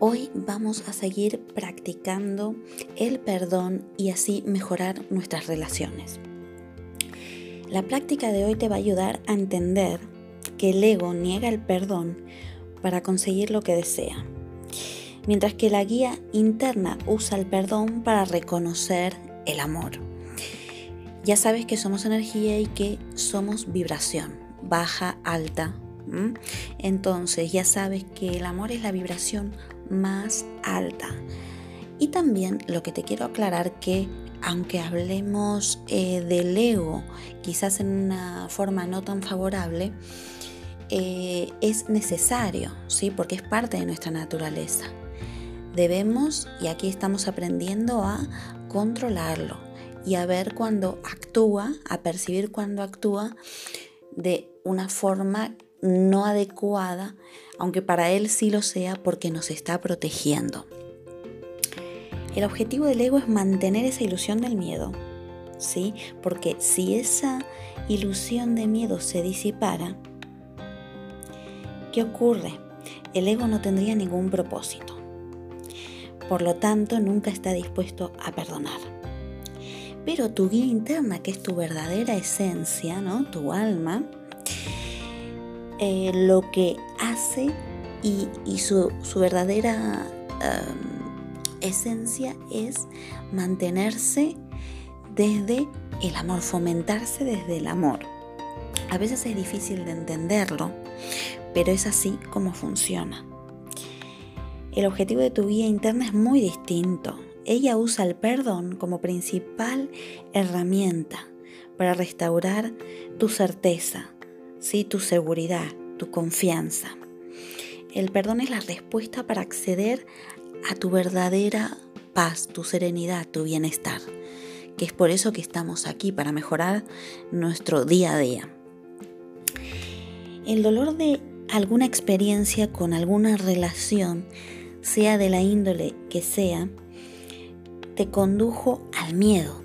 Hoy vamos a seguir practicando el perdón y así mejorar nuestras relaciones. La práctica de hoy te va a ayudar a entender que el ego niega el perdón para conseguir lo que desea, mientras que la guía interna usa el perdón para reconocer el amor. Ya sabes que somos energía y que somos vibración, baja, alta. Entonces ya sabes que el amor es la vibración más alta. Y también lo que te quiero aclarar que aunque hablemos eh, del ego, quizás en una forma no tan favorable, eh, es necesario, ¿sí? porque es parte de nuestra naturaleza. Debemos, y aquí estamos aprendiendo a controlarlo y a ver cuando actúa, a percibir cuando actúa de una forma no adecuada, aunque para él sí lo sea porque nos está protegiendo. El objetivo del ego es mantener esa ilusión del miedo, ¿sí? Porque si esa ilusión de miedo se disipara, ¿qué ocurre? El ego no tendría ningún propósito. Por lo tanto, nunca está dispuesto a perdonar. Pero tu guía interna, que es tu verdadera esencia, ¿no? Tu alma, eh, lo que hace y, su, verdadera esencia es mantenerse desde el amor, fomentarse desde el amor. A veces es difícil de entenderlo, pero es así como funciona. El objetivo de tu guía interna es muy distinto. Ella usa el perdón como principal herramienta para restaurar tu certeza, ¿sí? tu seguridad, tu confianza. El perdón es la respuesta para acceder a tu verdadera paz, tu serenidad, tu bienestar, que es por eso que estamos aquí, para mejorar nuestro día a día. El dolor de alguna experiencia con alguna relación, sea de la índole que sea, te condujo al miedo.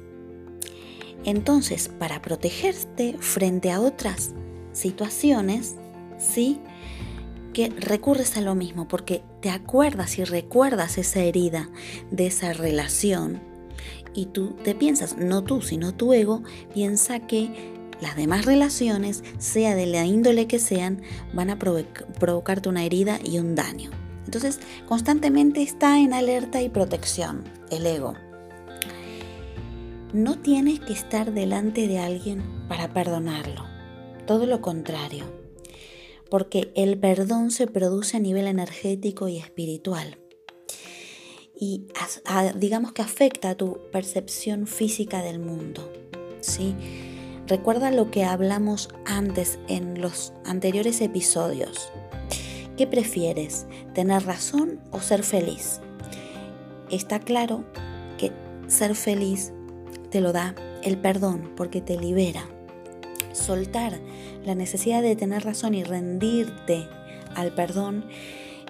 Entonces, para protegerte frente a otras situaciones, ¿sí? Que recurres a lo mismo porque te acuerdas y recuerdas esa herida de esa relación y tú te piensas, no tú, sino tu ego, piensa que las demás relaciones, sea de la índole que sean, van a provocarte una herida y un daño. Entonces, constantemente está en alerta y protección el ego. No tienes que estar delante de alguien para perdonarlo todo lo contrario, porque el perdón se produce a nivel energético y espiritual. Y digamos que afecta a tu percepción física del mundo. ¿sí? Recuerda lo que hablamos antes en los anteriores episodios. ¿Qué ¿Qué prefieres? ¿Tener razón o ser feliz? Está claro que ser feliz te lo da el perdón porque te libera. Soltar la necesidad de tener razón y rendirte al perdón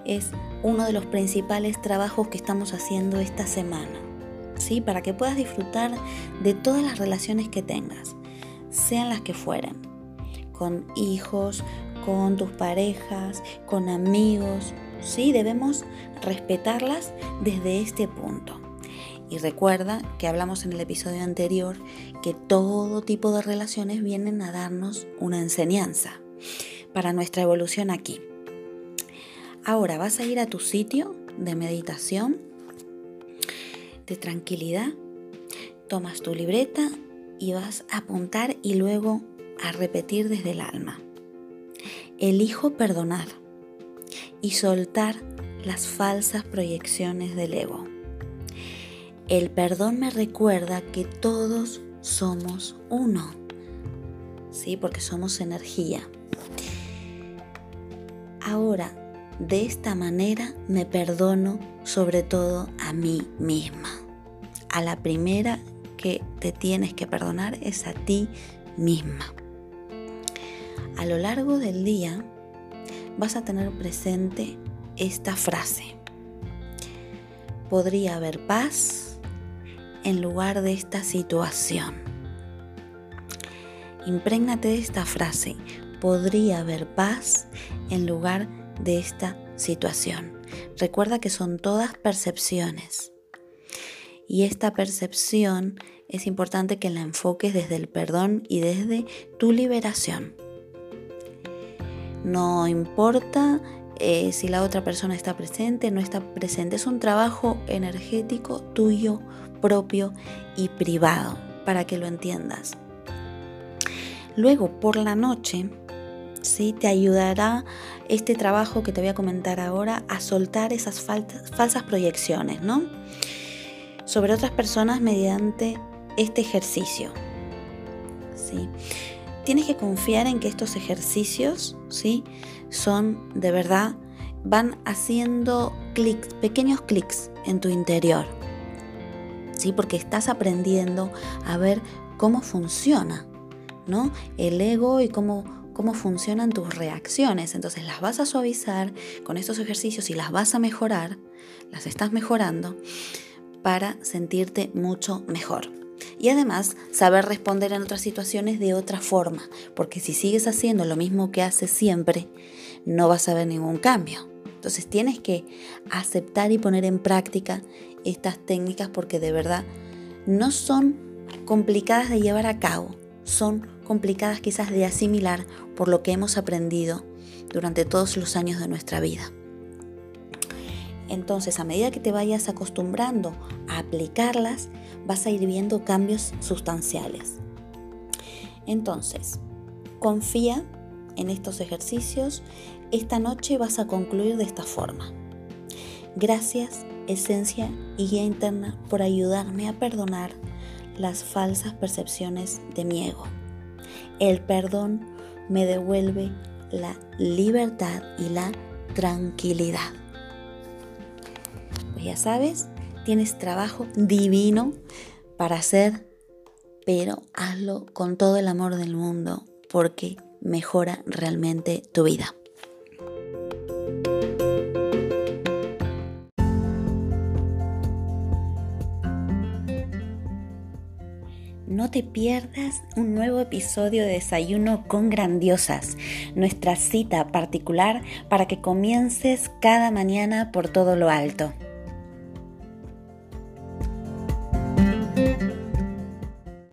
es uno de los principales trabajos que estamos haciendo esta semana. ¿Sí? Para que puedas disfrutar de todas las relaciones que tengas, sean las que fueran, con hijos, con tus parejas, con amigos, ¿sí? Debemos respetarlas desde este punto. Y recuerda que hablamos en el episodio anterior que todo tipo de relaciones vienen a darnos una enseñanza para nuestra evolución aquí. Ahora vas a ir a tu sitio de meditación, de tranquilidad, tomas tu libreta y vas a apuntar y luego a repetir desde el alma. Elijo perdonar y soltar las falsas proyecciones del ego. El perdón me recuerda que todos somos uno, ¿sí? Porque somos energía. Ahora, de esta manera me perdono sobre todo a mí misma. A la primera que te tienes que perdonar es a ti misma. A lo largo del día vas a tener presente esta frase. Podría haber paz en lugar de esta situación. Imprégnate de esta frase. Podría haber paz en lugar de esta situación. Recuerda que son todas percepciones. Y esta percepción es importante que la enfoques desde el perdón y desde tu liberación. No importa eh, si la otra persona está presente, no está presente. Es un trabajo energético tuyo propio y privado, para que lo entiendas. Luego, por la noche, ¿sí? te ayudará este trabajo que te voy a comentar ahora a soltar esas falsas proyecciones, ¿no? Sobre otras personas mediante este ejercicio. ¿sí? Tienes que confiar en que estos ejercicios, ¿sí? Son de verdad, van haciendo clics, pequeños clics en tu interior. Porque estás aprendiendo a ver cómo funciona, ¿no? El ego y cómo, cómo funcionan tus reacciones. Entonces las vas a suavizar con estos ejercicios y las vas a mejorar, las estás mejorando para sentirte mucho mejor. Y además saber responder en otras situaciones de otra forma, porque si sigues haciendo lo mismo que haces siempre, no vas a ver ningún cambio. Entonces tienes que aceptar y poner en práctica estas técnicas porque de verdad no son complicadas de llevar a cabo, son complicadas quizás de asimilar por lo que hemos aprendido durante todos los años de nuestra vida. Entonces, a medida que te vayas acostumbrando a aplicarlas, vas a ir viendo cambios sustanciales. Entonces, confía en estos ejercicios. Esta noche vas a concluir de esta forma. Gracias esencia y guía interna por ayudarme a perdonar las falsas percepciones de mi ego. El perdón me devuelve la libertad y la tranquilidad. Ya sabes, tienes trabajo divino para hacer, pero hazlo con todo el amor del mundo porque mejora realmente tu vida. No te pierdas un nuevo episodio de Desayuno con Grandiosas, nuestra cita particular para que comiences cada mañana por todo lo alto.